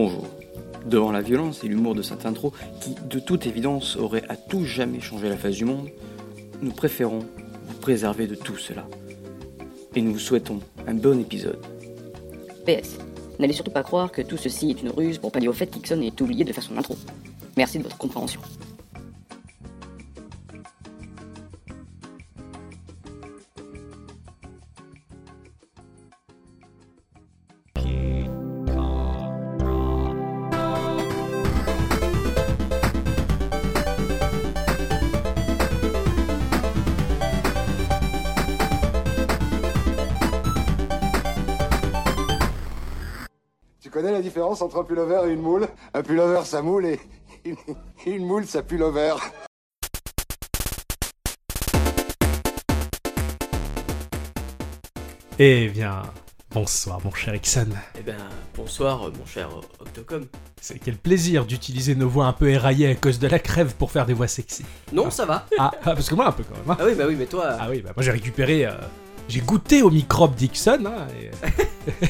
Bonjour. Devant la violence et l'humour de cette intro, qui de toute évidence aurait à tout jamais changé la face du monde, nous préférons vous préserver de tout cela. Et nous vous souhaitons un bon épisode. PS. N'allez surtout pas croire que tout ceci est une ruse pour pallier au fait qu'Ixon est oublié de faire son intro. Merci de votre compréhension. Entre un pullover et une moule Un pullover, ça moule et une, une moule, ça pullover. Eh bien, bonsoir mon cher Ixon. Eh ben, bonsoir, euh, mon cher euh, Octocom. C'est quel plaisir d'utiliser nos voix un peu éraillées à cause de la crève pour faire des voix sexy. Non, ça va. Ah, ah, parce que moi un peu quand même. hein. Ah oui, bah oui, mais toi, Ah oui, bah moi j'ai récupéré... euh, j'ai goûté au microbe d'Ixon, hein, et-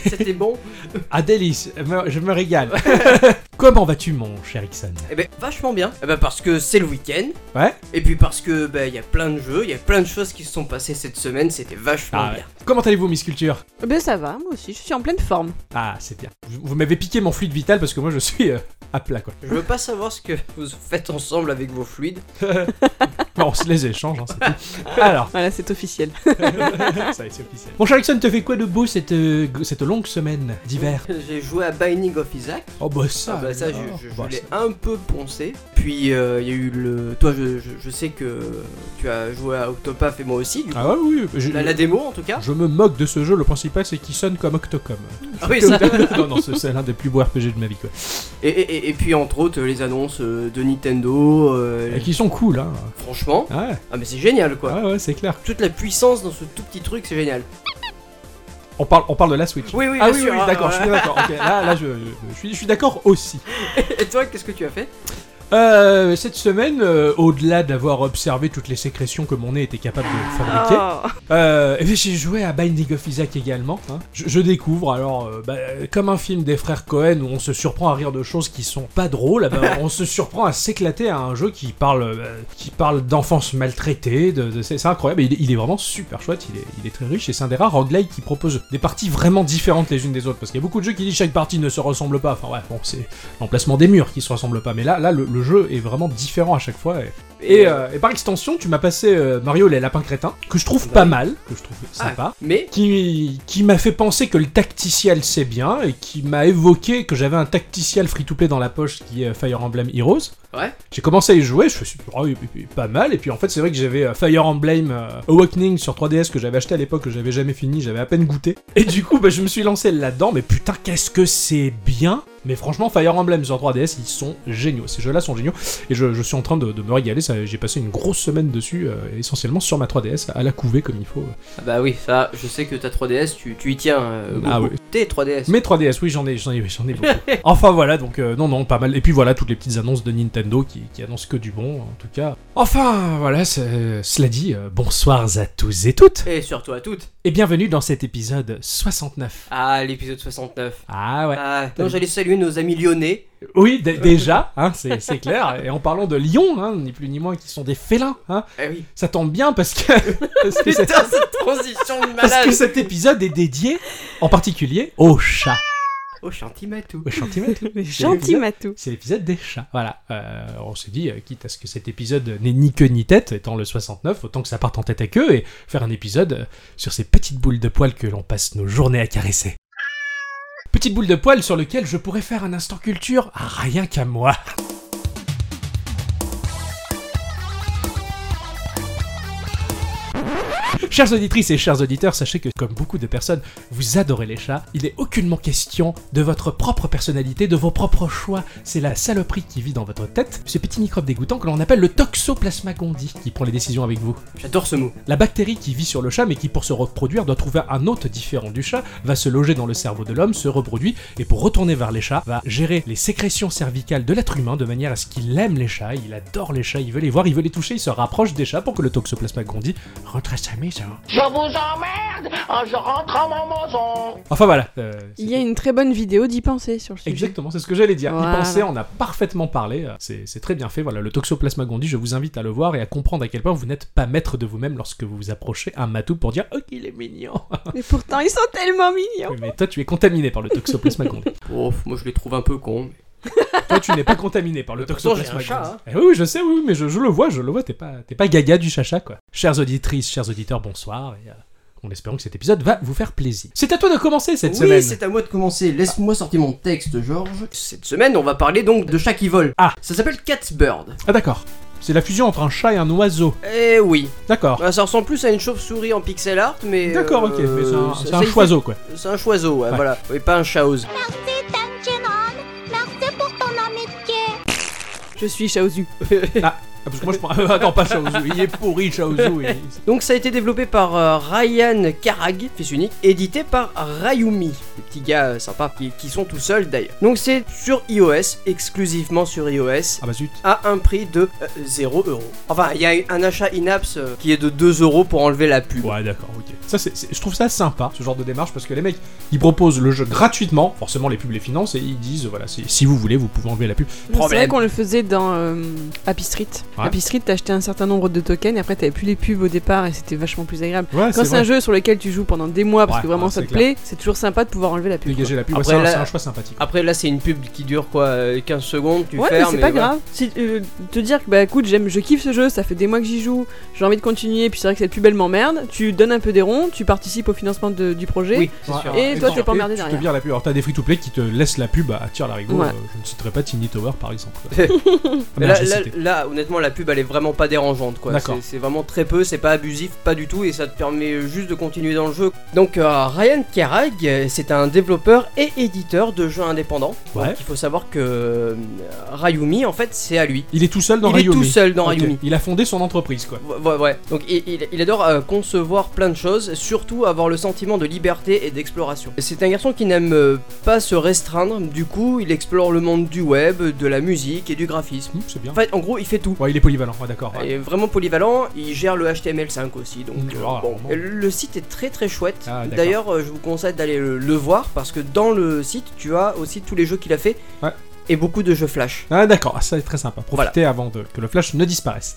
c'était bon. ah délice, je me régale. Comment vas-tu mon cher Ixon? Eh ben, vachement bien. Eh ben, parce que c'est le week-end. Ouais Et puis parce que, ben, il y a plein de jeux, il y a plein de choses qui se sont passées cette semaine, c'était vachement Ah ouais. bien. Comment allez-vous Miss Culture? Eh Ben ça va, moi aussi, je suis en pleine forme. Ah c'est bien. Vous, vous m'avez piqué mon fluide vital parce que moi je suis euh, à plat quoi. Je veux pas savoir ce que vous faites ensemble avec vos fluides. Bon, on se les échange, hein, c'est tout. Alors, Voilà, c'est officiel. ça c'est officiel. Mon cher Ixon, te fait quoi de beau cette, euh, cette longue semaine d'hiver? J'ai joué à Binding of Isaac. Oh bah ça, Ah bah ça, je, alors. je- je Bah, l'ai ça- un peu poncé. Puis euh, il y a eu le. Toi, je, je- je sais que tu as joué à Octopath et moi aussi. Du coup. Ah ouais, oui, je, la, la démo en tout cas. je me moque de ce jeu, le principal c'est qu'il sonne comme Octocom. Ah oui, ça. non, non, c'est c'est l'un des plus beaux RPG de ma vie quoi. Et, et- et- et puis entre autres les annonces euh, de Nintendo. euh, Et qui sont cool, hein. Franchement, Ouais, ah mais c'est génial quoi. ouais, ouais, c'est clair. Toute la puissance dans ce tout petit truc, c'est génial. On parle, on parle de la Switch. Oui, oui, ah oui, oui, hein, d'accord, je suis bien d'accord. Là, là, je, je- je suis, je suis d'accord aussi. Et toi, qu'est-ce que tu as fait? Euh, cette semaine, euh, au-delà d'avoir observé toutes les sécrétions que mon nez était capable de fabriquer, Oh. Euh, puis j'ai joué à Binding of Isaac également. hein. Je, je découvre, alors, euh, bah, comme un film des frères Cohen où on se surprend à rire de choses qui sont pas drôles, eh ben, on se surprend à s'éclater à un jeu qui parle, qui parle d'enfance maltraitée. De, de- c'est incroyable. Il, est- il est vraiment super chouette. Il est, il est très riche et c'est un des rares roguelike qui propose des parties vraiment différentes les unes des autres. Parce qu'il y a beaucoup de jeux qui disent chaque partie ne se ressemble pas. Enfin ouais, bon, c'est l'emplacement des murs qui se ressemblent pas. Mais là, là, le, le jeu est vraiment différent à chaque fois. Et, et, euh, et par extension, tu m'as passé euh, Mario les lapins crétins, que je trouve pas mal, que je trouve sympa. Mais Qui, qui m'a fait penser que le tacticiel c'est bien et qui m'a évoqué que j'avais un tacticiel free-to-play dans la poche qui est Fire Emblem Heroes. ouais. J'ai commencé à y jouer, je me suis dit, oh, pas mal, et puis en fait c'est vrai que j'avais euh, Fire Emblem euh, Awakening sur 3DS que j'avais acheté à l'époque, que j'avais jamais fini, j'avais à peine goûté. Et du coup bah, je me suis lancé là-dedans, mais putain qu'est-ce que c'est bien mais franchement, Fire Emblem sur 3DS, ils sont géniaux. Ces jeux-là sont géniaux. Et je, je suis en train de, de me régaler. J'ai passé une grosse semaine dessus, euh, essentiellement sur ma 3DS, à la couver comme il faut. Ah bah oui, ça, je sais que ta 3DS, tu, tu y tiens. euh, Ah oui. Tes 3DS. Mais 3DS, oui, j'en ai, j'en ai, j'en ai beaucoup. enfin voilà, donc euh, non, non, pas mal. Et puis voilà, toutes les petites annonces de Nintendo qui, qui annoncent que du bon, en tout cas. Enfin, voilà, cela dit, bonsoir à tous et toutes, Et surtout à toutes. et bienvenue dans cet épisode 69. Ah, l'épisode 69. Ah ouais. Ah, non, j'allais saluer nos amis lyonnais. Oui, d- déjà, hein, c'est c'est clair. Et en parlant de Lyon, hein, ni plus ni moins, qui sont des félins, hein, Eh oui. ça tombe bien parce que, parce que, Putain, c'est- cette transition de parce malade. que cet épisode est dédié, en particulier, aux chats. Oh, chantimatou. Au chantimatou. Mais gentil Matou. C'est l'épisode des chats. Voilà. Euh, on s'est dit, euh, quitte à ce que cet épisode n'ait ni queue ni tête, étant le 69, autant que ça parte en tête à queue et faire un épisode euh, sur ces petites boules de poils que l'on passe nos journées à caresser. Petite boule de poils sur lequel je pourrais faire un instant culture, rien qu'à moi. Chères auditrices et chers auditeurs, sachez que comme beaucoup de personnes, vous adorez les chats. Il n'est aucunement question de votre propre personnalité, de vos propres choix. C'est la saloperie qui vit dans votre tête, ce petit microbe dégoûtant que l'on appelle le Toxoplasma gondii qui prend les décisions avec vous. J'adore ce mot. La bactérie qui vit sur le chat mais qui pour se reproduire doit trouver un hôte différent du chat, va se loger dans le cerveau de l'homme, se reproduit et pour retourner vers les chats, va gérer les sécrétions cervicales de l'être humain de manière à ce qu'il aime les chats, il adore les chats, il veut les voir, il veut les toucher, il se rapproche des chats pour que le Toxoplasma gondii rentre à sa maison. Je vous emmerde merde je rentre à mon maison Enfin voilà. euh, Il y a une très bonne vidéo d'y penser sur le sujet. Exactement, c'est ce que j'allais dire. Voilà. Y penser, on a parfaitement parlé. euh, C'est très bien fait. Voilà, le Toxoplasma gondii, je vous invite à le voir et à comprendre à quel point vous n'êtes pas maître de vous-même lorsque vous vous approchez un matou pour dire Oh, il est mignon. Mais pourtant, ils sont tellement mignons. Oui, mais toi, tu es contaminé par le Toxoplasma gondii. Oh, moi je les trouve un peu cons. Toi, tu n'es pas contaminé par le j'ai Toxoplasma gondii. Eh oui, oui, je sais, oui, oui, mais je, je le vois, je le vois. T'es pas, t'es pas gaga du chacha, quoi. Chères auditrices, chers auditeurs, bonsoir. Et, euh, en espérant que cet épisode va vous faire plaisir. C'est à toi de commencer cette oui, semaine. c'est à moi de commencer. Laisse-moi sortir mon texte, Georges. Cette semaine, on va parler donc de chat qui vole. Ah. Ça s'appelle Catbird. Ah, d'accord. C'est la fusion entre un chat et un oiseau. Eh oui. D'accord. Bah, ça ressemble plus à une chauve-souris en pixel art, mais. D'accord, ok, euh, mais c'est un, choiseau, quoi. C'est un choiseau, ouais, Ouais. voilà. Oui, pas un chaos. Merci Je suis Shaozu. Ah, parce que moi je prends. Attends, pas Shaozu, il est pourri Shaozu. il- Donc ça a été développé par euh, Ryan Karag, fils unique, édité par Rayumi, des petits gars euh, sympas qui, qui sont tout seuls d'ailleurs. Donc c'est sur iOS, exclusivement sur iOS, Ah bah zut. à un prix de euh, 0 euros. Enfin, il y a un achat in-apps euh, qui est de 2 euros pour enlever la pub. Ouais, d'accord, ok. Ça, c'est, je trouve ça sympa, ce genre de démarche, parce que les mecs, ils proposent le jeu gratuitement, forcément les pubs les financent, et ils disent, voilà, si vous voulez, vous pouvez enlever la pub. C'est vrai qu'on le faisait dans euh, Happy Street. Ouais. Happy Street, t'achetais un certain nombre de tokens et après t'avais plus les pubs au départ et c'était vachement plus agréable. Ouais, Quand c'est un jeu sur lequel tu joues pendant des mois parce Ouais, que vraiment ouais, ça te clair. plaît, c'est toujours sympa de pouvoir enlever la pub. Dégager la pub, c'est, un, là- c'est un choix sympathique. Après là c'est une pub qui dure quoi euh, 15 secondes, tu Ouais, mais fermes. c'est et pas voilà. grave. Si, euh, te dire que bah écoute, j'aime, je kiffe ce jeu, ça fait des mois que j'y joue, j'ai envie de continuer, puis c'est vrai que cette pub elle m'emmerde. Tu donnes un peu des ronds, tu participes au financement de- du projet. Oui, Ouais. sûr. Et toi, tu- t'es pas emmerdé tu te derrière. vires la pub. Alors t'as des free-to-play qui te laissent la pub à tir l'arigot. Ouais. euh, je ne citerai pas Tiny Tower par exemple. Là, honnêtement, la pub elle est vraiment pas dérangeante quoi. C'est vraiment très peu, c'est pas abusif, pas du tout, et ça te permet juste de continuer dans le jeu. Donc, euh, Ryan Karag, euh, c'est un développeur et éditeur de jeux indépendants. Ouais. Donc, il faut savoir que euh, Rayumi, en fait, c'est à lui. Il est tout seul dans il est Rayumi. tout seul dans. Rayumi. Il a fondé son entreprise, quoi. Ouais, ouais. Donc il, il- il adore euh, concevoir plein de choses, surtout avoir le sentiment de liberté et d'exploration. C'est un garçon qui n'aime pas se restreindre, du coup il explore le monde du web, de la musique et du graphisme. Hum, c'est bien. En fait, en gros, il fait tout. Ouais, il est polyvalent, ouais, d'accord. ouais. Il est vraiment polyvalent, il gère le HTML5 aussi, donc Mmh, euh, bon. Le site est très très chouette. Ah. D'ailleurs, euh, je vous conseille d'aller le, le voir parce que dans le site, tu as aussi tous les jeux qu'il a fait Ouais. et beaucoup de jeux flash. Ah d'accord, ah, ça c'est très sympa. Profitez avant de- que le flash ne disparaisse.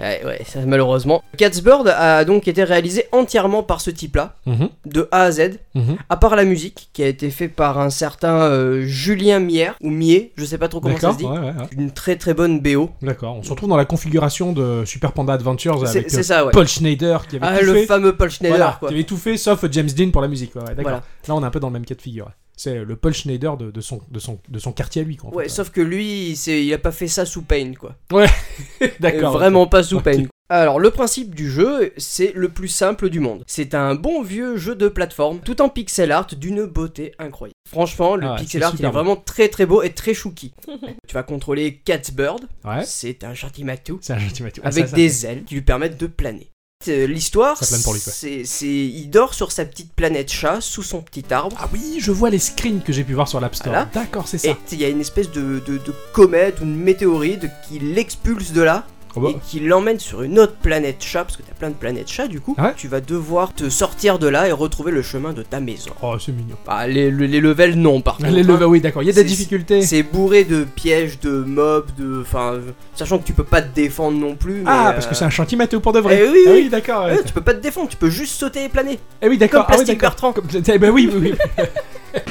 Ouais, ouais, ça, malheureusement. Catsbird a donc été réalisé entièrement par ce type-là, Mhm, de A à Z. mhm. À part la musique, qui a été fait par un certain euh, Julien Mier, ou Mier, je sais pas trop comment ça se dit. ouais. Une très très bonne BO. D'accord. On se retrouve dans la configuration de Super Panda Adventures C'est avec euh, ça. Paul Schneider qui avait Ah, tout le fait. fameux Paul Schneider, Voilà, quoi. qui avait tout fait sauf James Dean pour la musique. D'accord. Voilà. Là, on est un peu dans le même cas de figure. Ouais. C'est le Paul Schneider de, de son, de, son, de son quartier à lui. Quoi, en Ouais, fait. sauf que lui, c'est- il a pas fait ça sous Paint, quoi. D'accord. Euh, Vraiment pas sous. Paint. Alors, le principe du jeu, c'est le plus simple du monde. C'est un bon vieux jeu de plateforme, tout en pixel art d'une beauté incroyable. Franchement, le Ah ouais, pixel art, il est beau. vraiment très très beau et très chouki. tu vas contrôler Catbird, Ouais. c'est un gentil matou. C'est un gentil Mathieu. Ah, avec ça, ça- des ailes qui lui permettent de planer. Euh, L'histoire, c'est, c'est- il dort sur sa petite planète chat sous son petit arbre. Ah oui, je vois les screens que j'ai pu voir sur l'App Store. Voilà. D'accord, c'est Et ça. il y a une espèce de, de- de comète ou une météorite qui l'expulse de là Oh, bah. et qui l'emmène sur une autre planète chat, parce que t'as plein de planètes chat du coup. Ah ouais tu vas devoir te sortir de là et retrouver le chemin de ta maison. Oh, c'est mignon. Ah, les, les- les levels, non, par contre. Les hein. levels, oui, d'accord. Il y a des C'est- difficultés. C'est bourré de pièges, de mobs, de. Enfin, sachant que tu peux pas te défendre non plus. Ah, mais, parce que euh, c'est un chantier Mathéo pour de vrai. Eh oui, Ah oui. d'accord. ouais. ouais, tu peux pas te défendre, tu peux juste sauter et planer. Eh oui, d'accord. Comme ah Plastic. Bertrand. Comme- Eh ben oui, oui, oui.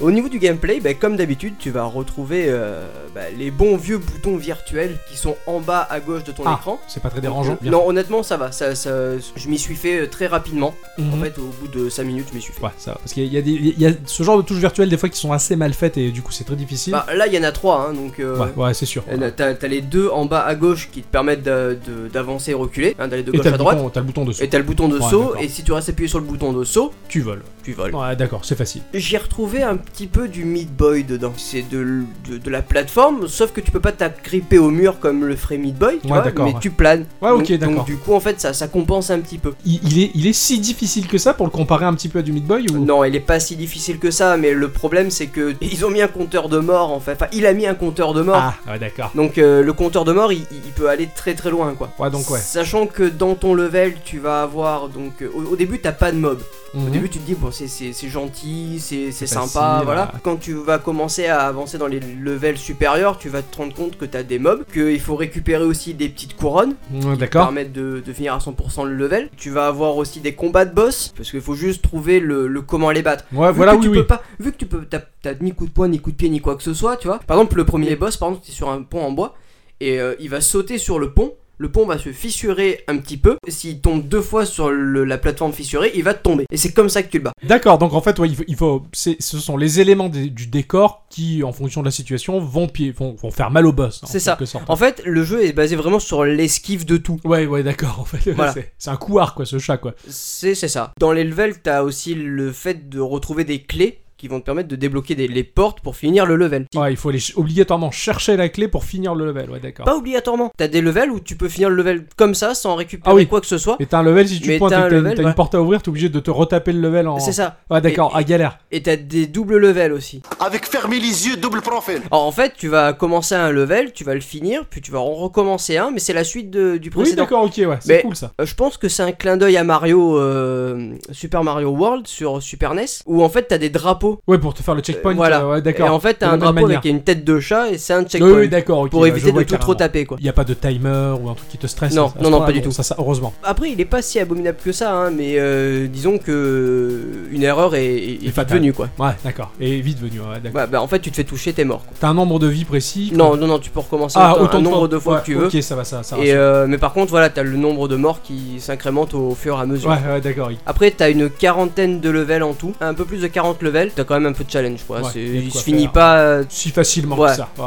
Au niveau du gameplay, bah, comme d'habitude, tu vas retrouver euh, bah, les bons vieux boutons virtuels qui sont en bas à gauche de ton Ah, écran. c'est pas très dérangeant. Donc, non, honnêtement, ça va. Ça, ça- je m'y suis fait euh, très rapidement. Mhm. En fait, au bout de 5 minutes, je m'y suis fait. Ouais, ça va. Parce qu'il y, y a y ce genre de touches virtuelles des fois qui sont assez mal faites et du coup c'est très difficile. Bah, là, il y en a 3, donc. euh, ouais, ouais, c'est sûr. T'as t'as les deux en bas à gauche qui te permettent d'a- de- d'avancer et reculer, hein, d'aller de gauche à droite. bouton, t'as le bouton dessus. Et t'as le bouton de Ouais, saut, et si tu restes appuyé sur le bouton de saut, Tu voles. tu voles. Ouais, d'accord, c'est facile. J'ai retrouvé un petit peu du Meat Boy dedans. C'est de, de, de la plateforme, sauf que tu peux pas t'agripper au mur comme le ferait Meat Boy, tu Ouais, vois, mais ouais. tu planes. Ouais, Donc- ok, d'accord. Donc du coup, en fait, ça, ça compense un petit peu. Il, il est, il est si difficile que ça pour le comparer un petit peu à du Meat Boy ou... Non, il est pas si difficile que ça, mais le problème c'est que ils ont mis un compteur de mort en fait. Enfin, il a mis un compteur de mort. Ah, ouais, d'accord. Donc euh, le compteur de mort, il, il peut aller très très loin quoi. Ouais, donc ouais. Sachant que dans ton level, tu vas avoir donc euh, au, au début t'as pas de mob. Au Mhm. début tu te dis bon c'est gentil, C'est sympa, voilà. Quand tu vas commencer à avancer dans les levels supérieurs, tu vas te rendre compte que t'as des mobs, qu'il faut récupérer aussi des petites couronnes qui te permettent de, de finir à 100% le level. Tu vas avoir aussi des combats de boss parce qu'il faut juste trouver le, le comment les battre. Ouais, Vu voilà, que oui, tu oui. peux pas, vu que tu peux, t'as ni coup de poing, ni coup de pied, ni quoi que ce soit, tu vois. Par exemple, le premier boss, par exemple, t'es sur un pont en bois et euh, il va sauter sur le pont. Le pont va se fissurer un petit peu. S'il tombe deux fois sur le- la plateforme fissurée, il va tomber. Et c'est comme ça que tu le bats. D'accord, donc en fait, ouais, il faut, il faut- c'est- ce sont les éléments des- du décor qui, en fonction de la situation, vont, pi- vont, vont faire mal au boss. C'est ça. sorte. En fait, le jeu est basé vraiment sur l'esquive de tout. Ouais, ouais, d'accord. En fait, Voilà. c'est, un couard, quoi, ce chat, quoi. C'est ça. Dans les levels, t'as aussi le fait de retrouver des clés qui vont te permettre de débloquer des, les portes pour finir le level. Ouais, il faut aller ch- obligatoirement chercher la clé pour finir le level. Ouais, d'accord. Pas obligatoirement. T'as des levels où tu peux finir le level comme ça sans récupérer Ah oui. quoi que ce soit. Et t'as un level, si tu Mais pointes et t'as que un t'as, une- ouais. porte à ouvrir, t'es obligé de te retaper le level en. C'est ça. Ouais, d'accord, à galère. Et t'as des doubles levels aussi. Avec fermer les yeux, double profil. Alors en fait, tu vas commencer un level, tu vas le finir, puis tu vas en recommencer un, mais c'est la suite de- du Oui, précédent. d'accord, ok, ouais, c'est cool ça. Euh, Je pense que c'est un clin d'œil à Mario, euh, Super Mario World sur Super NES, où en fait t'as des drapeaux. Ouais, pour te faire le checkpoint, Euh, voilà. euh, ouais, Et d'accord. en fait t'as un drapeau manière. avec une tête de chat et c'est un checkpoint. oui, d'accord, pour éviter de tout trop taper quoi. Il y a pas de timer ou un truc qui te stresse Non, non, non, pas du tout. Ça, heureusement. Après, il est pas si abominable que ça, hein, mais euh, disons que euh, une erreur est, vite venue quoi. Ouais, d'accord. Et vite venu, ouais, d'accord. Ouais, bah en fait tu te fais toucher, t'es mort. T'as un nombre de vies précis Non, non, non, tu peux recommencer Ah, autant- autant un de nombre fois. de fois Ouais, que tu veux. Ok, ça va, ça, ça Et rassure. euh, mais par contre, voilà, t'as le nombre de morts qui s'incrémente au fur et à mesure. Ouais, ouais, d'accord. Après, t'as une quarantaine de levels en tout, un peu plus de 40 levels. T'as quand même un peu de challenge, quoi. Ouais, il se finit faire. pas. euh, Si facilement Ouais. que ça. Ouais,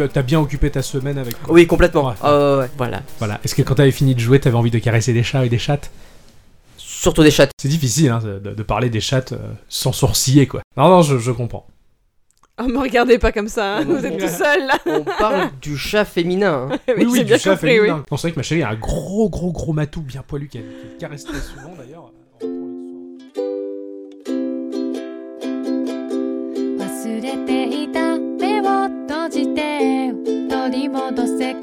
ouais. Tu as bien occupé ta semaine avec. quoi. Oui, complètement. Ouais. Ah ouais, ouais, voilà. Voilà. Est-ce que quand t'avais fini de jouer, t'avais envie de caresser des chats et des chattes? Surtout des chats. C'est difficile hein, de, de parler des chattes euh, sans sourciller, quoi. Non, non, je, je comprends. Oh, me regardez pas comme ça, hein, vous êtes tout seul là. On parle du chat féminin. hein. oui, j'ai bien du chat compris, oui. féminin. Non, c'est vrai que ma chérie a un gros, gros, gros matou bien poilu qu'elle qu'elle caresse très souvent d'ailleurs. 忘れていた目を閉じて取り戻せ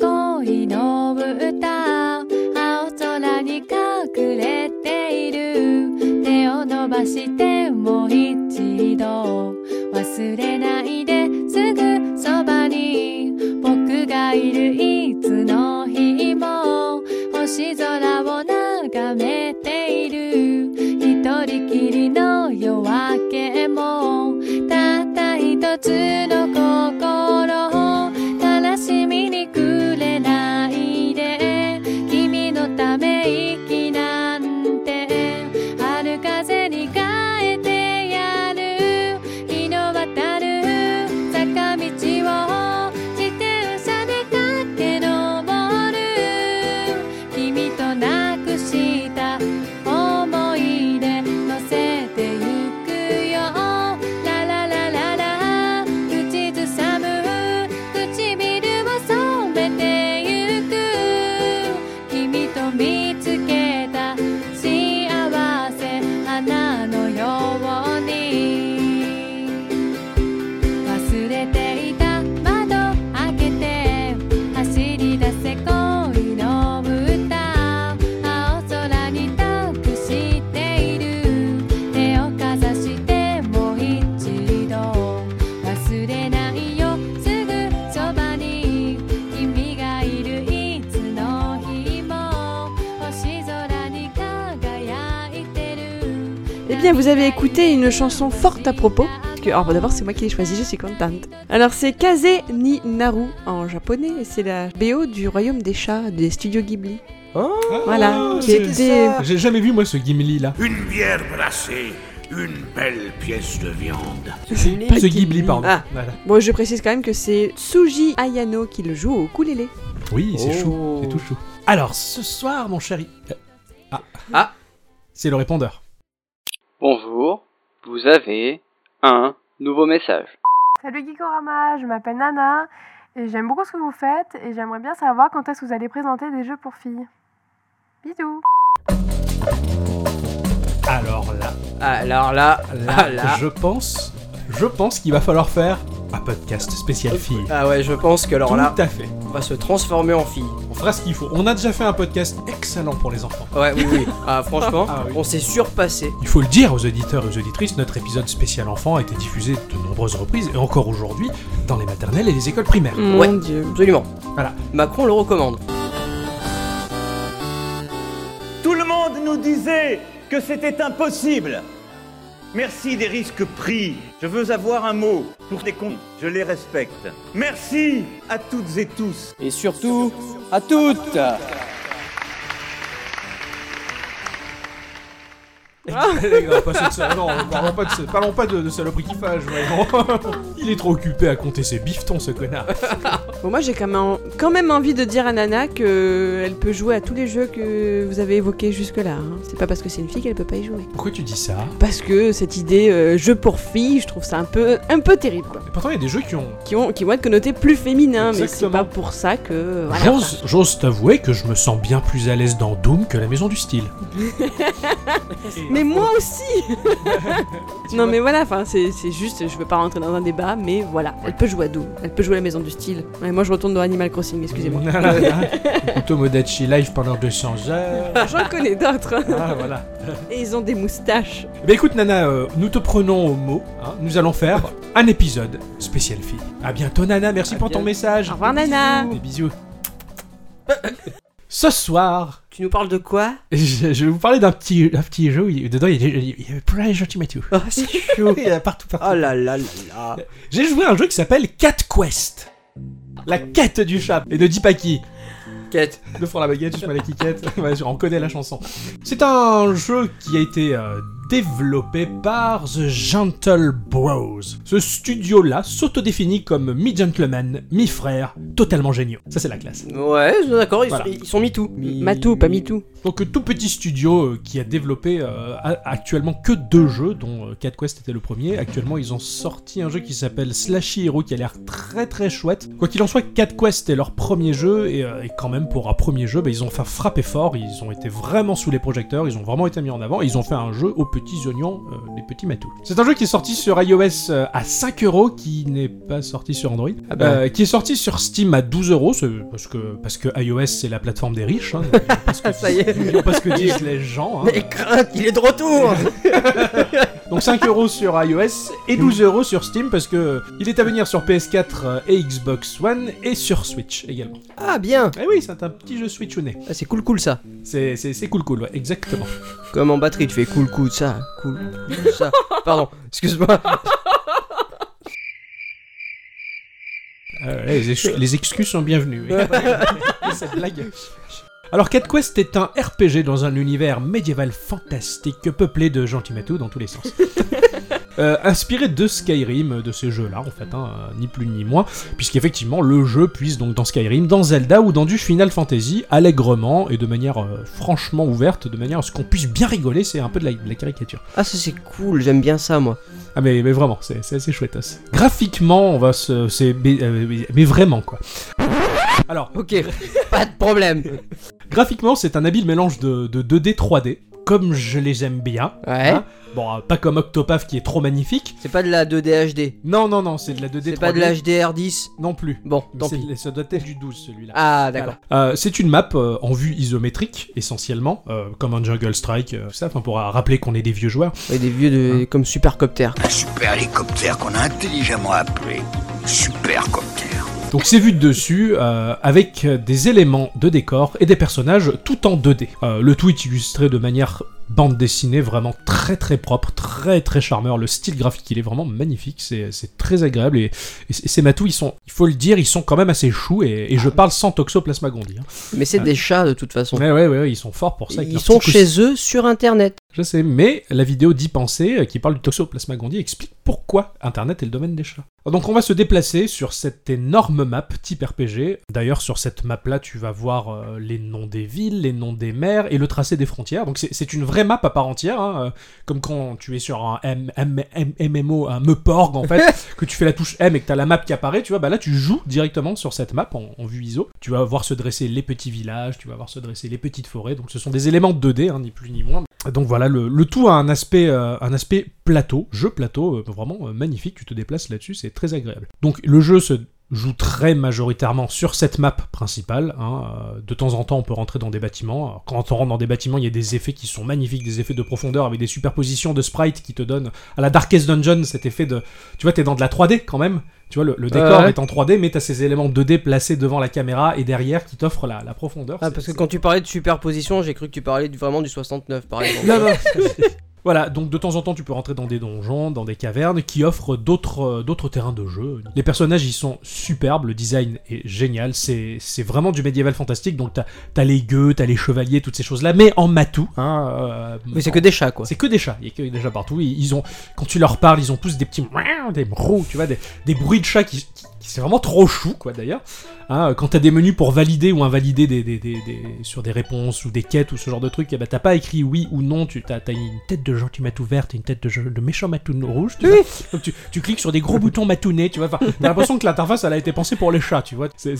bien, vous avez écouté une chanson forte à propos. parce que- alors, d'abord, c'est moi qui l'ai choisie, je suis contente. Alors, c'est Kaze ni Naru en japonais, et c'est la BO du Royaume des Chats des studios Ghibli. Voilà, qui c'est était- ça. J'ai jamais vu moi ce Gimli là. Une bière brassée, une belle pièce de viande. Pas Ce Ghibli, pardon. Ah. Voilà. Bon, je précise quand même que c'est Tsuji Ayano qui le joue au ukulélé. Oui, c'est Oh. chou, c'est tout chou. Alors, ce soir, mon chéri. euh, Ah. Ah. C'est le répondeur. Bonjour, vous avez un Nouveau message. Salut Geekorama, je m'appelle Nana et j'aime beaucoup ce que vous faites et j'aimerais bien savoir quand est-ce que vous allez présenter des jeux pour filles. Bisous Alors là, Alors là, là, ah là. je pense, je pense qu'il va falloir faire un podcast spécial filles. Ah ouais, je pense que alors Tout là, à fait. on va se transformer en fille. On fera ce qu'il faut. On a déjà fait un podcast excellent pour les enfants. Ouais, oui, oui. Ah, franchement, Ah oui. on s'est surpassé. Il faut le dire aux auditeurs et aux auditrices, notre épisode spécial enfant a été diffusé de nombreuses reprises et encore aujourd'hui dans les maternelles et les écoles primaires. Mon Ouais. dieu. Absolument. Voilà. Macron le recommande. Tout le monde nous disait que c'était impossible. Merci des risques pris. Je veux avoir un mot pour les cons. Je les respecte. Merci à toutes et tous. Et surtout, à toutes Pas cette non, parlons pas de, ce- parlons pas de, de saloperie qui fâche. Il est trop occupé à compter ses bifetons, ce connard. Bon, moi j'ai quand même, quand même envie de dire à Nana qu'elle peut jouer à tous les jeux que vous avez évoqués jusque-là. hein. C'est pas parce que c'est une fille qu'elle peut pas y jouer. Pourquoi tu dis ça? Parce que cette idée euh, jeu pour filles, je trouve ça un peu, un peu terrible. Quoi. Et pourtant, il y a des jeux qui ont. Qui, ont, qui vont être connotés plus féminins, mais c'est Exactement. pas pour ça que. Voilà. J'ose, j'ose t'avouer que je me sens bien plus à l'aise dans Doom que la maison du style. Mais moi aussi Non mais voilà, enfin c'est c'est juste, je veux pas rentrer dans un débat, mais voilà, elle peut jouer à Doom, elle peut jouer à la maison du style. Ouais, moi je retourne dans Animal Crossing, excusez-moi. Tomodachi Live pendant 200 heures. J'en connais d'autres. Ah, voilà. Et ils ont des moustaches. Bien écoute Nana, euh, nous te prenons au mot. hein. Nous allons faire un épisode spécial fille. À bientôt Nana, merci pour ton message. Au revoir Nana Des bisous. Ce soir, Tu nous parles de quoi je, je vais vous parler d'un petit, d'un petit jeu. où il- dedans, il y a, il y plein de Mathieu. Oh, c'est chaud. Il y a partout, partout. Oh là là là là. J'ai joué à un jeu qui s'appelle Cat Quest. La quête du chat. Et ne dis pas qui. Quête. Le fond la baguette, je la quiquette. Ouais, on connaît la chanson. C'est un jeu qui a été euh, développé par The Gentle Bros. Ce studio-là s'autodéfinit comme mi-gentleman, mi-frère, totalement géniaux. Ça, c'est la classe. Ouais, d'accord, ils, Voilà. sont, ils sont MeToo. Mi- Matou, pas MeToo. Donc, euh, tout petit studio euh, qui a développé euh, actuellement que deux jeux, dont euh, Cat Quest était le premier. Actuellement, ils ont sorti un jeu qui s'appelle Slashy Hero qui a l'air très très chouette. Quoi qu'il en soit, Cat Quest est leur premier jeu et, euh, et quand même pour un premier jeu, bah, ils ont fait frapper fort. Ils ont été vraiment sous les projecteurs, ils ont vraiment été mis en avant. et Ils ont fait un jeu aux petits oignons, euh, les petits matous. C'est un jeu qui est sorti sur iOS euh, à 5 euros, qui n'est pas sorti sur Android, Ah bah. Euh, qui est sorti sur Steam à 12 euros, parce que parce que iOS c'est la plateforme des riches. Hein, parce que Ça y est. parce que disent les gens. hein. Mais crainte, il est de retour Donc 5 euros sur iOS et 12 euros sur Steam parce que il est à venir sur PS4 euh, et Xbox One et sur Switch également. Ah bien Eh oui, c'est un petit jeu Switch au nez. Ah, C'est cool cool ça. C'est c'est- c'est cool cool, ouais, exactement. Comme en batterie, tu fais cool cool ça, cool cool, ça. Pardon, excuse-moi. Euh, les, ex- les excuses sont bienvenues. oui. Cette blague. Alors, Cat Quest est un RPG dans un univers médiéval fantastique peuplé de gentils matou dans tous les sens. Euh, inspiré de Skyrim, de ces jeux-là, en fait, hein, euh, ni plus ni moins, puisqu'effectivement le jeu puise donc dans Skyrim, dans Zelda ou dans du Final Fantasy, allègrement et de manière euh, franchement ouverte, de manière à ce qu'on puisse bien rigoler, c'est un peu de la, de la caricature. Ah ça c'est cool, j'aime bien ça moi. Ah mais, mais vraiment, c'est assez chouette. Graphiquement, on va se... c'est- Mais, euh, mais- mais vraiment, quoi. Alors, Ok, pas de problème. Graphiquement, c'est un habile mélange de, de 2D, 3D, comme je les aime bien. Ouais. hein. Bon, euh, pas comme Octopath qui est trop magnifique. C'est pas de la 2D HD. Non, non, non, c'est de la 2D, 3D. C'est pas de la HDR10. Non plus. Bon, tant c'est- pis. Ça doit être du 12 celui-là. Ah d'accord. Voilà. Euh, c'est une map euh, en vue isométrique, essentiellement, euh, comme un Jungle Strike, euh, tout ça, enfin, pour rappeler qu'on est des vieux joueurs. Et des vieux de comme Supercopter. Un super hélicoptère qu'on a intelligemment appelé Supercopter. Donc c'est vu de dessus, euh, avec euh, des éléments de décor et des personnages tout en 2D. Euh, le tout est illustré de manière bande dessinée vraiment très très propre, très très charmeur. Le style graphique il est vraiment magnifique, c'est très agréable et, ces matous ils sont, il faut le dire, ils sont quand même assez choux et, et je parle sans toxoplasma gondii. hein. Mais c'est des chats de toute façon. Ouais, ouais, ouais, ouais, ils sont forts pour ça. Ils sont chez eux sur internet. Je sais, mais la vidéo d'y penser, euh, qui parle du toxoplasma gondii, explique pourquoi Internet est le domaine des chats. Donc on va se déplacer sur cette énorme map type RPG. D'ailleurs sur cette map là tu vas voir euh, les noms des villes, les noms des mers et le tracé des frontières. Donc c'est- une vraie map à part entière, hein, euh, comme quand tu es sur un M- M- M- MMO, un Meporg en fait, que tu fais la touche M et que tu as la map qui apparaît, tu vois, bah là tu joues directement sur cette map en, en vue ISO. Tu vas voir se dresser les petits villages, tu vas voir se dresser les petites forêts. Donc ce sont des éléments 2D, hein, ni plus ni moins. Donc voilà, le, tout a un aspect, euh, plateau, jeu plateau, euh, vraiment euh, magnifique. Tu te déplaces là-dessus, c'est très agréable. Donc le jeu se joue très majoritairement sur cette map principale. hein, euh, De temps en temps, on peut rentrer dans des bâtiments. Alors, quand on rentre dans des bâtiments, il y a des effets qui sont magnifiques, des effets de profondeur avec des superpositions de sprites qui te donnent à la Darkest Dungeon cet effet de. Tu vois, t'es dans de la 3D quand même. Tu vois, le, le décor Ouais. est en 3D, mais t'as ces éléments 2D placés devant la caméra et derrière qui t'offrent la, la profondeur. Ah, parce que quand tu parlais de superposition, j'ai cru que tu parlais vraiment du 69 par exemple. Voilà, donc de temps en temps tu peux rentrer dans des donjons, dans des cavernes qui offrent d'autres euh, d'autres terrains de jeu. Les personnages ils sont superbes, le design est génial, c'est c'est vraiment du médiéval fantastique, donc t'as as les gueux, t'as les chevaliers, toutes ces choses-là, mais en matou. Hein, euh, Mais c'est que des chats quoi. c'est que des chats, il y a que des chats partout. Ils, ils ont, quand tu leur parles, ils ont tous des petits, des mrou, tu vois, des, des bruits de chats qui, qui- qui- c'est vraiment trop chou, quoi, d'ailleurs. Hein, quand t'as des menus pour valider ou invalider des, des- des- des- sur des réponses ou des quêtes ou ce genre de trucs, eh ben, t'as pas écrit oui ou non, tu t'as, t'as une tête de gentil matou verte et une tête de, méchant matou rouge, tu vois. Donc tu, tu cliques sur des gros boutons matounés, tu vois. T'as l'impression que l'interface, elle a été pensée pour les chats, tu vois. C'est,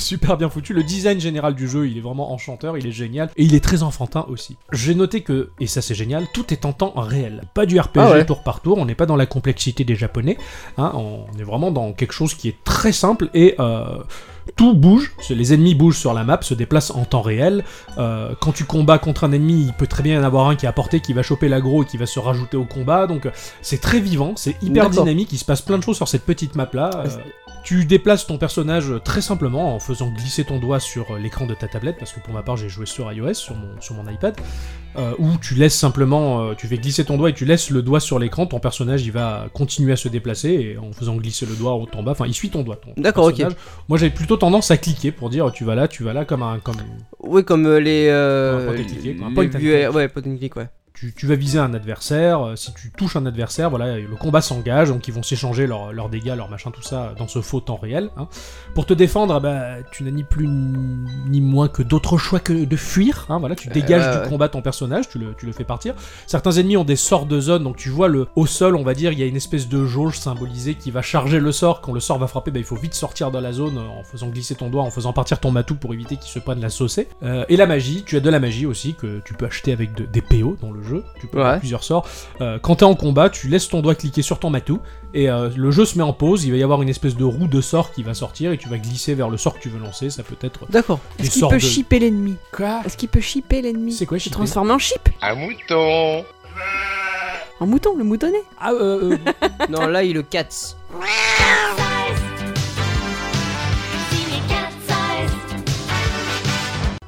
super bien foutu. Le design général du jeu, il est vraiment enchanteur, il est génial. Et il est très enfantin aussi. J'ai noté que, et ça c'est génial, tout est en temps réel. Pas du RPG Ah ouais. tour par tour, on n'est pas dans la complexité des japonais. hein, on est vraiment dans quelque chose qui est très simple et... euh, tout bouge, les ennemis bougent sur la map, se déplacent en temps réel. Euh, quand tu combats contre un ennemi, il peut très bien y en avoir un qui est à portée, qui va choper l'aggro et qui va se rajouter au combat. Donc euh, c'est très vivant, c'est hyper dynamique, il se passe plein de choses sur cette petite map là. tu déplaces ton personnage très simplement en faisant glisser ton doigt sur euh, l'écran de ta tablette, parce que pour ma part j'ai joué sur iOS, sur mon, sur mon iPad, euh, où tu laisses simplement, euh, tu fais glisser ton doigt et tu laisses le doigt sur l'écran, ton personnage il va continuer à se déplacer et en faisant glisser le doigt haut en bas, enfin il suit ton doigt. D'accord, ok. Moi j'avais plutôt tendance à cliquer pour dire tu vas là, tu vas là comme un comme Oui, comme euh, les. Euh, Un point click, quoi. Un les point click. Ouais, point click, ouais. Tu, tu vas viser un adversaire, euh, si tu touches un adversaire, voilà, le combat s'engage, donc ils vont s'échanger leurs dégâts, leurs machins, tout ça dans ce faux temps réel. hein. Pour te défendre, bah, tu n'as ni plus ni moins que d'autres choix que de fuir. hein, voilà, tu dégages ouais, du combat ton personnage, tu le, tu le fais partir. Certains ennemis ont des sorts de zone, donc tu vois le au sol, on va dire, il y a une espèce de jauge symbolisée qui va charger le sort. Quand le sort va frapper, bah, il faut vite sortir de la zone euh, en faisant glisser ton doigt, en faisant partir ton matou pour éviter qu'il se prenne la saucée. Euh, et la magie, tu as de la magie aussi que tu peux acheter avec de- des PO dans le jeu. Tu peux Ouais. avoir plusieurs sorts. Euh, quand t'es en combat, tu laisses ton doigt cliquer sur ton matou et euh, le jeu se met en pause. Il va y avoir une espèce de roue de sort qui va sortir et tu vas glisser vers le sort que tu veux lancer. Ça peut être D'accord. Est-ce qu'il sorts peut de- shipper l'ennemi Quoi Est-ce qu'il peut shipper l'ennemi C'est quoi Se transformer en ship Un mouton. En mouton, le moutonnet Ah, euh, euh, Non, là, il le cats.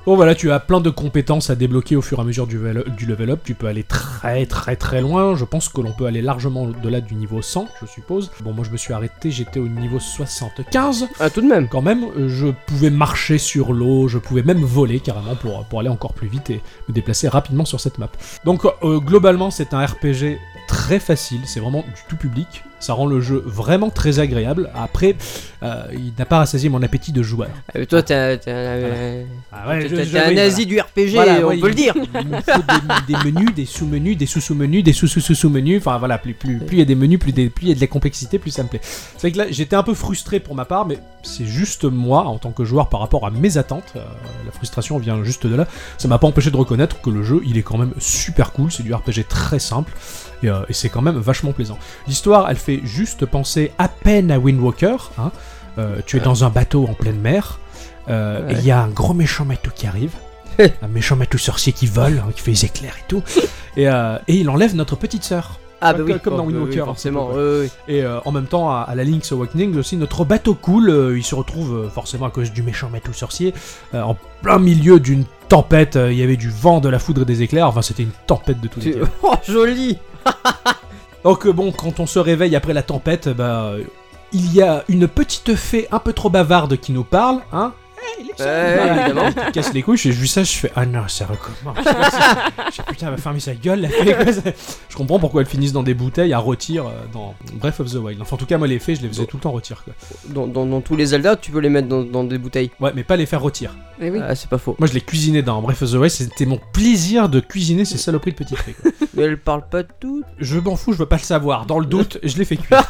Bon voilà, tu as plein de compétences à débloquer au fur et à mesure du, vel- du level up. Tu peux aller très très très loin. Je pense que l'on peut aller largement au-delà du niveau 100, je suppose. Bon, moi je me suis arrêté, j'étais au niveau 75. Ah, tout de même. Quand même, je pouvais marcher sur l'eau, je pouvais même voler carrément pour, pour aller encore plus vite et me déplacer rapidement sur cette map. Donc euh, globalement, c'est un RPG très facile, c'est vraiment du tout public. Ça rend le jeu vraiment très agréable. Après, euh, il n'a pas rassasié mon appétit de joueur. Ah, mais toi, t'es un, Ah ouais, oui, nazi voilà. du RPG, Voilà, on ouais, peut le dire. Il me faut des, des menus, des sous-menus, des sous-sous-menus, des sous-sous-sous-sous-menus. Enfin voilà, plus il y a des menus, plus des- plus il y a de la complexité, plus ça me plaît. C'est vrai que là, j'étais un peu frustré pour ma part, mais c'est juste moi en tant que joueur par rapport à mes attentes. euh, la frustration vient juste de là. Ça m'a pas empêché de reconnaître que le jeu, il est quand même super cool. C'est du RPG très simple et, euh, et c'est quand même vachement plaisant. L'histoire, elle fait juste penser à peine à Wind Walker. hein. Euh, tu es dans un bateau en pleine mer. euh, Ouais. Et il y a un gros méchant matou qui arrive. un méchant matou sorcier qui vole, hein, qui fait des éclairs et tout. Et, et il enlève notre petite sœur. Ah, Comme- bah oui. comme dans Oh, Wind bah oui, Walker, un forcément. Et euh, en même temps, à, à la Link's Awakening aussi, notre bateau coule, euh, il se retrouve forcément à cause du méchant matou sorcier, en plein milieu d'une tempête. Il y avait du vent, de la foudre et des éclairs. Enfin, c'était une tempête de tous les. Oh, joli Donc euh, bon, quand on se réveille après la tempête, bah, il y a une petite fée un peu trop bavarde qui nous parle, hein. Lipson Ouais, Voilà, évidemment. je te casse les couilles, j'ai vu ça, je fais Ah non, ça recommence. Je fais, putain, elle va fermer sa gueule. la fille, quoi, ça- je comprends pourquoi elles finissent dans des bouteilles à rôtir euh, dans Breath of the Wild. Enfin, en tout cas, moi, les faits, je les faisais tout le temps. Quoi. Dans, dans- dans tous les Zelda, tu peux les mettre dans, dans des bouteilles. Ouais, mais pas les faire rôtir. Mais oui. Ah, c'est pas faux. Moi, je les cuisinais dans Breath of the Wild, c'était mon plaisir de cuisiner ces saloperies de petits fées. quoi. Mais elle parle pas de tout. Je m'en fous, je veux pas le savoir. Dans le doute, je les fais cuire.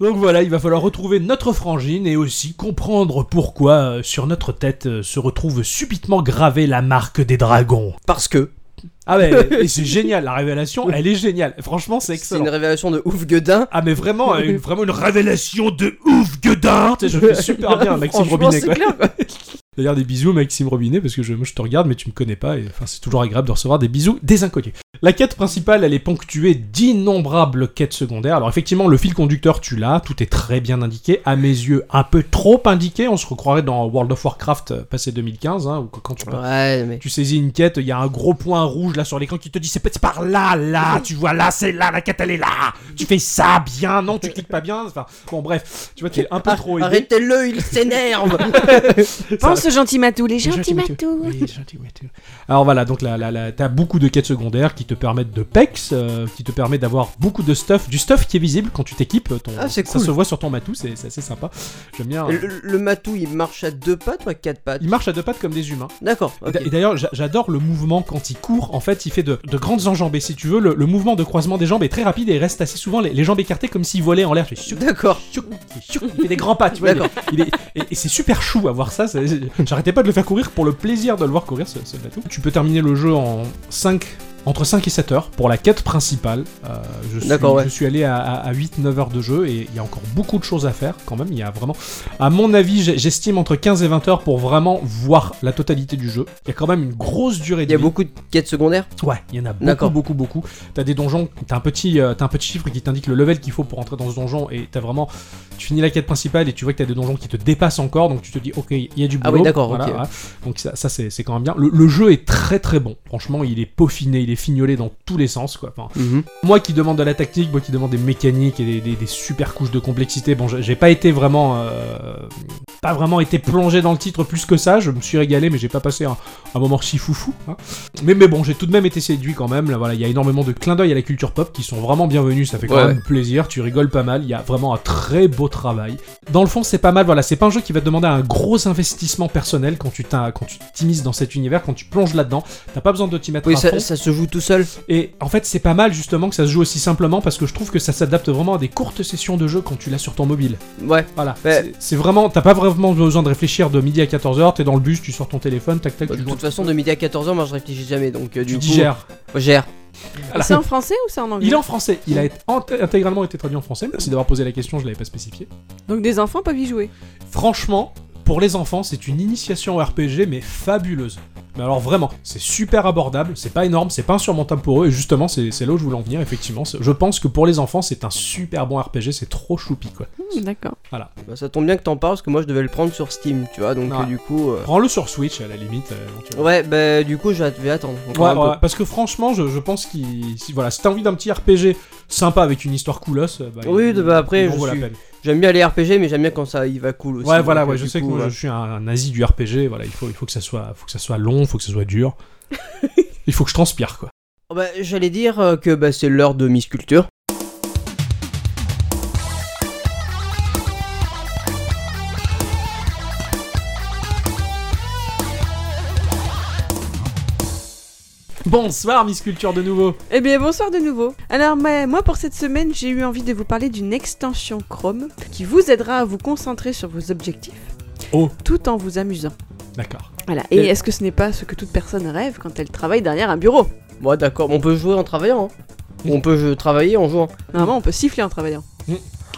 Donc voilà, il va falloir retrouver notre frangine et aussi comprendre pourquoi euh, sur notre tête euh, se retrouve subitement gravée la marque des dragons. Parce que Ah ouais, et c'est génial, la révélation, elle est géniale. Franchement, c'est c'est une révélation de ouf gueudin. Ah mais vraiment, euh, une, vraiment une révélation de ouf sais, je fais super bien Maxime Robinet quoi. clair. D'ailleurs des bisous Maxime Robinet parce que je, moi je te regarde mais tu me connais pas et enfin c'est toujours agréable de recevoir des bisous des inconnus. La quête principale elle est ponctuée d'innombrables quêtes secondaires. Alors effectivement le fil conducteur tu l'as, tout est très bien indiqué, à mes yeux un peu trop indiqué, on se recroirait dans World of Warcraft euh, passé 2015 hein, où quand tu, Ouais, mais. tu saisis une quête, il y a un gros point rouge là sur l'écran qui te dit c'est c'est par là, là, tu vois là, c'est là, la quête elle est là, tu fais ça bien, non tu cliques pas bien, enfin bon bref, tu vois tu es un peu trop aidé. Arrêtez-le, il s'énerve. Pense au gentil matou, les gentils matous. Les gentils matous. Alors voilà, donc là, là, là, t'as beaucoup de quêtes secondaires qui te permettent de pex, euh, qui te permettent d'avoir beaucoup de stuff, du stuff qui est visible quand tu t'équipes. Ton, Ah, c'est Ça cool. se voit sur ton matou, c'est c'est assez sympa. J'aime bien. euh, Le, le matou, il marche à deux pattes ou à quatre pattes? Il marche à deux pattes comme des humains. D'accord. Et ok. d'a- Et d'ailleurs, j'a- j'adore le mouvement quand il court. En fait, il fait de, de grandes enjambées. Si tu veux, le, le mouvement de croisement des jambes est très rapide et il reste assez souvent les, les jambes écartées comme s'il volait en l'air. D'accord. Il fait des grands pas, tu vois. D'accord. Il est, et et c'est super chou à voir ça. J'arrêtais pas de le faire courir pour le plaisir de le voir courir, ce, ce bateau. Tu peux terminer le jeu en 5. Entre 5 et 7 heures pour la quête principale. Euh, je, suis, ouais. je suis allé à, 8-9 heures de jeu et il y a encore beaucoup de choses à faire quand même. Il y a vraiment. À mon avis, j'estime entre 15 et 20 heures pour vraiment voir la totalité du jeu. Il y a quand même une grosse durée de Il y a vie. beaucoup de quêtes secondaires? Ouais, il y en a beaucoup, beaucoup, beaucoup. T'as des donjons, t'as un petit, euh, un petit chiffre qui t'indique le level qu'il faut pour entrer dans ce donjon et t'as vraiment, tu finis la quête principale et tu vois que t'as des donjons qui te dépassent encore, donc tu te dis ok, il y a du boulot. Ah oui, d'accord, Voilà. Donc ça, ça, c'est, c'est quand même bien. Le, le jeu est très très bon. Franchement, il est peaufiné, il est fignolé dans tous les sens quoi. Enfin, Mhm. moi qui demande de la tactique, moi qui demande des mécaniques et des, des- des super couches de complexité, bon, j'ai pas été vraiment, euh, pas vraiment été plongé dans le titre plus que ça. Je me suis régalé, mais j'ai pas passé un, un moment si foufou. hein. Mais, mais bon, j'ai tout de même été séduit quand même. Là, voilà, il y a énormément de clins d'œil à la culture pop qui sont vraiment bienvenus. Ça fait quand Ouais. même plaisir. Tu rigoles pas mal. Il y a vraiment un très beau travail. Dans le fond, c'est pas mal. Voilà, c'est pas un jeu qui va te demander un gros investissement personnel quand tu t'immisces dans cet univers, quand tu plonges là-dedans. T'as pas besoin de t'y mettre Oui, à ça, fond. ça se joue tout seul. Et en fait, c'est pas mal justement que ça se joue aussi simplement parce que je trouve que ça s'adapte vraiment à des courtes sessions de jeu quand tu l'as sur ton mobile. Ouais. Voilà. Ouais. C'est- vraiment, t'as pas vraiment besoin de réfléchir de midi à 14h, t'es dans le bus, tu sors ton téléphone, tac tac, Bah, tu de toute façon, de midi à 14h, moi je réfléchis jamais. Donc, euh, du Tu coup, digères. je gère. Voilà. C'est en français ou c'est en anglais? Il est en français, il a été ent- intégralement été traduit en français. Merci d'avoir posé la question, je l'avais pas spécifié. Donc des enfants peuvent y jouer? Franchement, pour les enfants, c'est une initiation au RPG, mais fabuleuse. Mais alors vraiment, c'est super abordable, c'est pas énorme, c'est pas insurmontable pour eux, et justement, c'est c'est là où je voulais en venir, effectivement. Je pense que pour les enfants, c'est un super bon RPG, c'est trop choupi, quoi. Hmm, D'accord. Voilà. Bah, ça tombe bien que t'en parles parce que moi je devais le prendre sur Steam, tu vois. Donc, Ah. euh, du coup. euh, Prends-le sur Switch, à la limite. euh, éventuellement. Ouais, bah du coup, je vais attendre. Ouais, parce que franchement, je, je pense qu'il. Si, voilà, si t'as envie d'un petit RPG sympa avec une histoire coolos, euh, bah, Oui, il- bah, après, je vaut la suis- peine. J'aime bien les RPG, mais j'aime bien quand ça y va cool aussi. Ouais, voilà, donc, ouais, euh, je sais que moi ouais. je suis un, un nazi du RPG, voilà, il faut, il faut que ça soit, faut que ça soit long, faut que ça soit dur. il faut que je transpire, quoi. Oh, bah, J'allais dire euh, que bah, c'est l'heure de Miss Culture. Bonsoir, Miss Culture de nouveau. Eh bien, bonsoir de nouveau. Alors, mais, moi, pour cette semaine, j'ai eu envie de vous parler d'une extension Chrome qui vous aidera à vous concentrer sur vos objectifs. Oh. Tout en vous amusant. D'accord. Voilà. Et Et- est-ce que ce n'est pas ce que toute personne rêve quand elle travaille derrière un bureau? Ouais, d'accord, on peut jouer en travaillant. hein. On peut travailler en jouant. Normalement, on peut siffler en travaillant.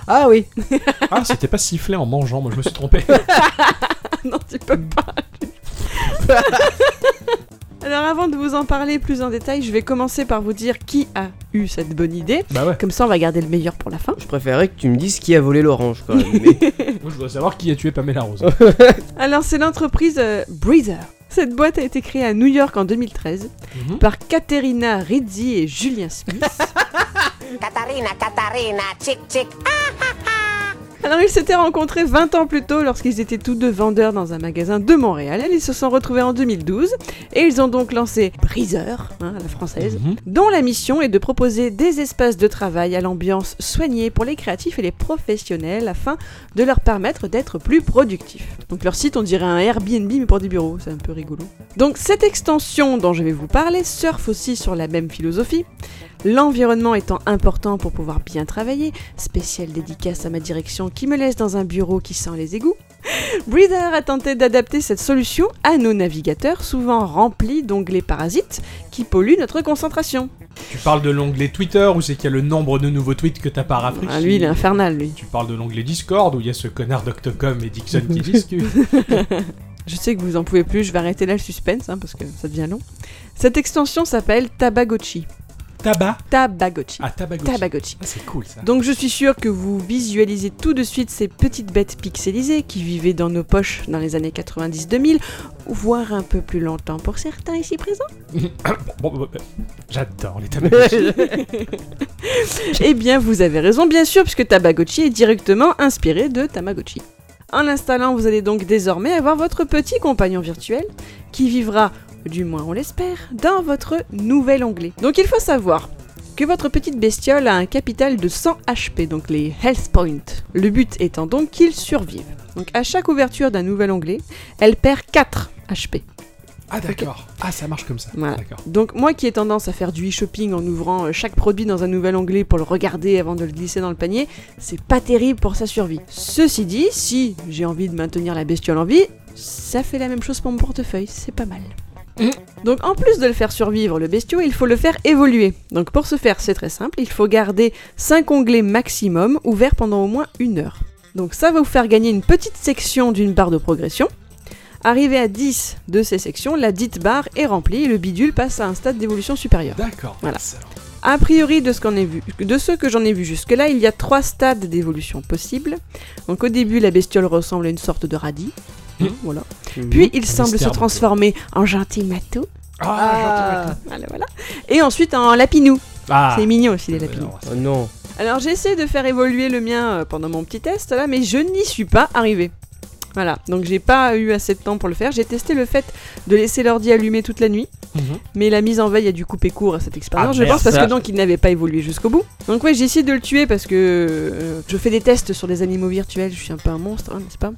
Ah oui. Ah, c'était pas sifflé en mangeant, moi je me suis trompé. non, tu peux pas. Alors avant de vous en parler plus en détail, je vais commencer par vous dire qui a eu cette bonne idée. bah ouais. Comme ça, on va garder le meilleur pour la fin. Je préférais que tu me dises qui a volé l'orange quand même. mais- Moi je voudrais savoir qui a tué Pamela Rose. Alors c'est l'entreprise euh, Breezer. Cette boîte a été créée à New York en 2013 Mhm. par Katerina Rizzi et Julien Smith. Katarina, Katarina, chick chick. Alors ils s'étaient rencontrés 20 ans plus tôt lorsqu'ils étaient tous deux vendeurs dans un magasin de Montréal. Ils se sont retrouvés en 2012 et ils ont donc lancé Briseur, hein, à la française, Mhm. dont la mission est de proposer des espaces de travail à l'ambiance soignée pour les créatifs et les professionnels afin de leur permettre d'être plus productifs. Donc leur site on dirait un Airbnb mais pour des bureaux, c'est un peu rigolo. Donc cette extension dont je vais vous parler surfe aussi sur la même philosophie. L'environnement étant important pour pouvoir bien travailler, spéciale dédicace à ma direction qui me laisse dans un bureau qui sent les égouts. Breather a tenté d'adapter cette solution à nos navigateurs souvent remplis d'onglets parasites qui polluent notre concentration. Tu parles de l'onglet Twitter où c'est qu'il y a le nombre de nouveaux tweets que t'as pas rafraîchi. Ah, lui il est infernal lui. Tu parles de l'onglet Discord où il y a ce connard d'Octocom et Dixon qui discutent. Je sais que vous en pouvez plus, je vais arrêter là le suspense hein, parce que ça devient long. Cette extension s'appelle Tabagotchi. Tabac Tabagotchi. Ah, Tabagotchi. Tabagotchi. Ah, c'est cool ça. Donc je suis sûre que vous visualisez tout de suite ces petites bêtes pixelisées qui vivaient dans nos poches dans les années 90-2000, voire un peu plus longtemps pour certains ici présents. Bon, J'adore les Tamagotchi. Eh bien, vous avez raison, bien sûr, puisque Tabagotchi est directement inspiré de Tamagotchi. En l'installant, vous allez donc désormais avoir votre petit compagnon virtuel qui vivra, du moins on l'espère, dans votre nouvel onglet. Donc il faut savoir que votre petite bestiole a un capital de 100 HP, donc les Health Points. Le but étant donc qu'il survive. Donc à chaque ouverture d'un nouvel onglet, elle perd 4 HP. Ah d'accord. Ah ça marche comme ça. Voilà. Donc moi qui ai tendance à faire du e-shopping en ouvrant euh, chaque produit dans un nouvel onglet pour le regarder avant de le glisser dans le panier, c'est pas terrible pour sa survie. Ceci dit, si j'ai envie de maintenir la bestiole en vie, ça fait la même chose pour mon portefeuille, c'est pas mal. Donc en plus de le faire survivre le bestiau, il faut le faire évoluer. Donc pour ce faire, c'est très simple, il faut garder 5 onglets maximum ouverts pendant au moins une heure. Donc ça va vous faire gagner une petite section d'une barre de progression. Arrivé à 10 de ces sections, la dite barre est remplie et le bidule passe à un stade d'évolution supérieur. D'accord. Voilà. Excellent. A priori, de ce, qu'on a vu, de ce que j'en ai vu jusque-là, il y a trois stades d'évolution possibles. Donc au début, la bestiole ressemble à une sorte de radis. Hein, voilà. Puis il semble se transformer en gentil matou. Ah, Voilà, voilà. Et ensuite en lapinou. Ah. C'est mignon aussi les lapinous. Oh non. Alors j'ai essayé de faire évoluer le mien euh, pendant mon petit test là, mais je n'y suis pas arrivé. Voilà, donc j'ai pas eu assez de temps pour le faire. J'ai testé le fait de laisser l'ordi allumé toute la nuit, Mhm. mais la mise en veille a dû couper court à cette expérience, Ah, je pense, parce que donc il n'avait pas évolué jusqu'au bout. Donc ouais, j'ai essayé de le tuer parce que euh, je fais des tests sur des animaux virtuels, je suis un peu un monstre, hein, n'est-ce pas?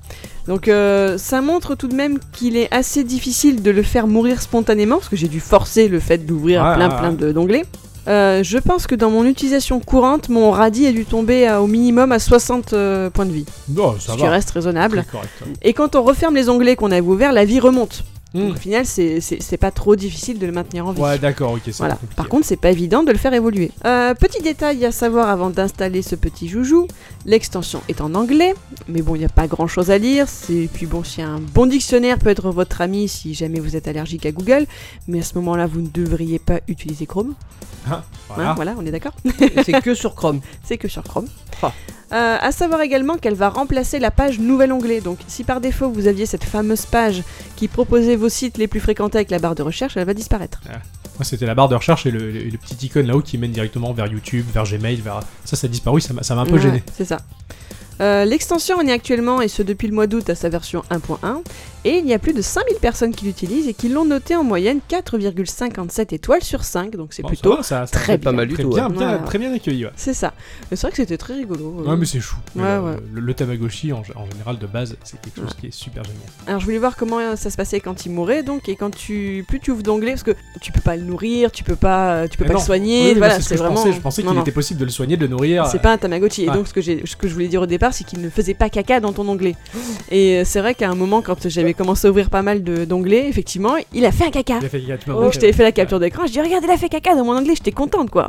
Donc euh, ça montre tout de même qu'il est assez difficile de le faire mourir spontanément, parce que j'ai dû forcer le fait d'ouvrir Ouais, plein ouais, plein d'onglets. Euh, je pense que dans mon utilisation courante, mon radis a dû tomber à- au minimum à 60 euh, points de vie, Non, ça ce qui va. reste raisonnable. Correct. Et quand on referme les onglets qu'on avait ouverts, la vie remonte. Hmm. Donc, au final, c'est- pas trop difficile de le maintenir en vie. Ouais, d'accord, ok, c'est Voilà. Par contre, c'est pas évident de le faire évoluer. Euh, petit détail à savoir avant d'installer ce petit joujou, l'extension est en anglais, mais bon, il n'y a pas grand chose à lire. C'est puis bon, si un bon dictionnaire peut être votre ami si jamais vous êtes allergique à Google, mais à ce moment-là, vous ne devriez pas utiliser Chrome. Ah, Hein, voilà. voilà, on est d'accord. C'est que sur Chrome. C'est que sur Chrome. Ah. Euh, à savoir également qu'elle va remplacer la page nouvel onglet. Donc, si par défaut vous aviez cette fameuse page qui proposait vos sites les plus fréquentés avec la barre de recherche, elle va disparaître. Moi, c'était la barre de recherche et le, le- le petit icône là-haut qui mène directement vers YouTube, vers Gmail, vers. Ça, ça a disparu, ça m'a un peu Ouais, gêné. C'est ça. Euh, L'extension en est actuellement, et ce depuis le mois d'août, à sa version 1.1, et il y a plus de 5000 personnes qui l'utilisent et qui l'ont noté en moyenne 4,57 étoies sur 5, donc c'est Bon, plutôt ça va, ça- ça très fait pas bien. mal du Très tout. bien, ouais. bien- très bien accueilli, ouais. C'est ça. C'est vrai que c'était très rigolo. euh. Ouais, mais c'est chou. Ouais, le, ouais. Le, le Tamagotchi, en, en général, de base, c'est quelque chose qui est super génial. Alors je voulais voir comment euh, ça se passait quand il mourait donc et quand tu plus tu ouvres d'onglet parce que tu peux pas le nourrir, tu peux pas tu peux Mais pas non. le soigner, Oui, voilà, c'est ce c'est que je vraiment pensais. Je pensais Non, qu'il était possible de le soigner, de le nourrir. C'est pas un Tamagotchi. Et donc, ce que, j'ai, ce que je voulais dire au départ, c'est qu'il ne faisait pas caca dans ton onglet. Et euh, c'est vrai qu'à un moment, quand j'avais commencé à ouvrir pas mal de, d'onglets, effectivement, il a fait un caca. Il a fait caca, tu m'as Donc, je t'avais fait la capture d'écran. Je dis, regarde, il a fait caca dans mon onglet. J'étais contente, quoi.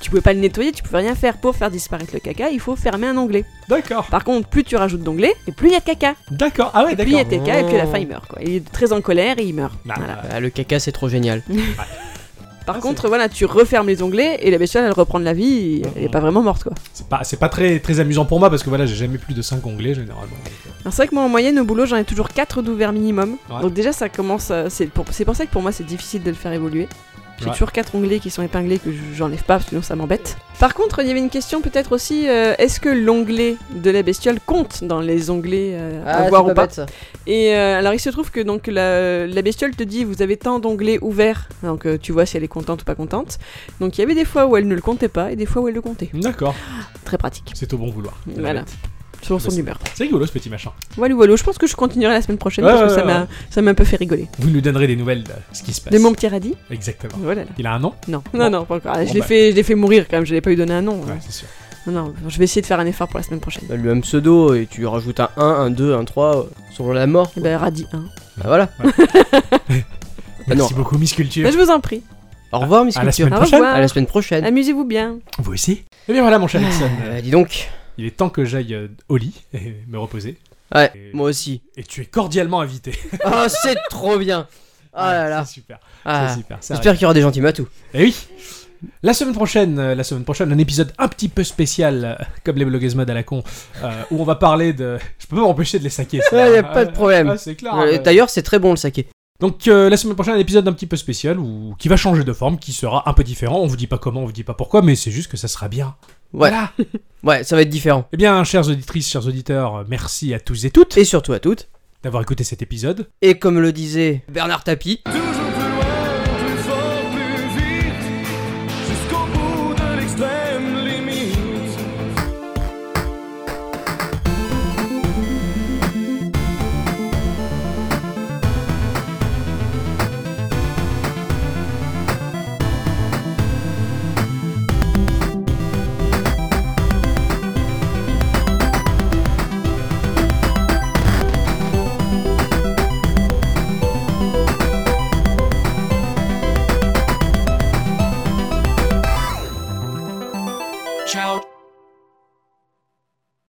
Tu pouvais pas le nettoyer, tu pouvais rien faire. Pour faire disparaître le caca, il faut fermer un onglet. D'accord, Par contre, plus tu rajoutes d'onglets, et plus il y a de caca. d'accord. Ah ouais, Et plus il y a d'accord. de caca, et puis à la fin, il meurt, quoi. Il est très en colère et il meurt. Bah, Voilà. Ah, le caca, c'est trop génial. Par Ah, contre, voilà, tu refermes les onglets et la bestiole, elle reprend de la vie. et Elle est pas vraiment morte, quoi. C'est pas, c'est pas très, très amusant pour moi parce que voilà, j'ai jamais plus de 5 onglets généralement. euh, Alors c'est vrai que moi en moyenne au boulot j'en ai toujours 4 d'ouverts minimum. Ouais. Donc déjà ça commence à- c'est pour, c'est pour ça que pour moi c'est difficile de le faire évoluer. J'ai Ouais. toujours quatre onglets qui sont épinglés que je- j'enlève pas, sinon ça m'embête. Par contre, il y avait une question peut-être aussi euh, est-ce que l'onglet de la bestiole compte dans les onglets euh, Ah, à voir ou pas bête, ça. Et euh, alors, il se trouve que donc la, la bestiole te dit vous avez tant d'onglets ouverts, donc euh, tu vois si elle est contente ou pas contente. Donc il y avait des fois où elle ne le comptait pas et des fois où elle le comptait. D'accord. Très pratique. C'est au bon vouloir. Voilà. Selon son C'est- humeur. C'est rigolo ce petit machin. Voilà, voilà, je pense que je continuerai la semaine prochaine Ouais, parce que ouais, ça ouais, m'a ouais. ça m'a un peu fait rigoler. Vous nous donnerez des nouvelles de ce qui se passe. De mon petit radis Exactement. Voilà. Il a un nom Non, Bon. non, non, pas encore. Ah, Bon, je l'ai bah. fait, je l'ai fait mourir quand même. Je l'ai pas eu donné un nom. Ouais, hein. c'est sûr. Non, non, je vais essayer de faire un effort pour la semaine prochaine. Bah, lui un pseudo et tu rajoutes un 1, un 2, un 3 euh, selon la mort. Ben, radis 1. Bah voilà. Ah non. Merci beaucoup, Miss Culture. je vous en prie. Au revoir, Miss À la Culture. À la semaine prochaine. Amusez-vous bien. Vous aussi Eh bien voilà, mon cher Nixon. Euh, dis donc. Il est temps que j'aille euh, au lit et me reposer. Ouais, Et- moi aussi. Et tu es cordialement invité. Ah, c'est trop bien. Ah là là. C'est super. Ah, C'est super. J'espère qu'il y aura des gentils matous. Et oui la semaine prochaine, euh, la semaine prochaine, un épisode un petit peu spécial, euh, comme les blogueuses mode à la con, euh, où on va parler de. Je peux pas m'empêcher de les saquer. ça. Ouais, y a pas de problème. ah, c'est clair. Euh, ouais. D'ailleurs, c'est très bon le saké. Donc euh, la semaine prochaine, un épisode un petit peu spécial où... qui va changer de forme, qui sera un peu différent. On vous dit pas comment, on vous dit pas pourquoi, mais c'est juste que ça sera bien. Ouais. Voilà. Ouais, ça va être différent. Eh bien, chères auditrices, chers auditeurs, merci à tous et toutes Et surtout à toutes. d'avoir écouté cet épisode. Et comme le disait Bernard Tapie,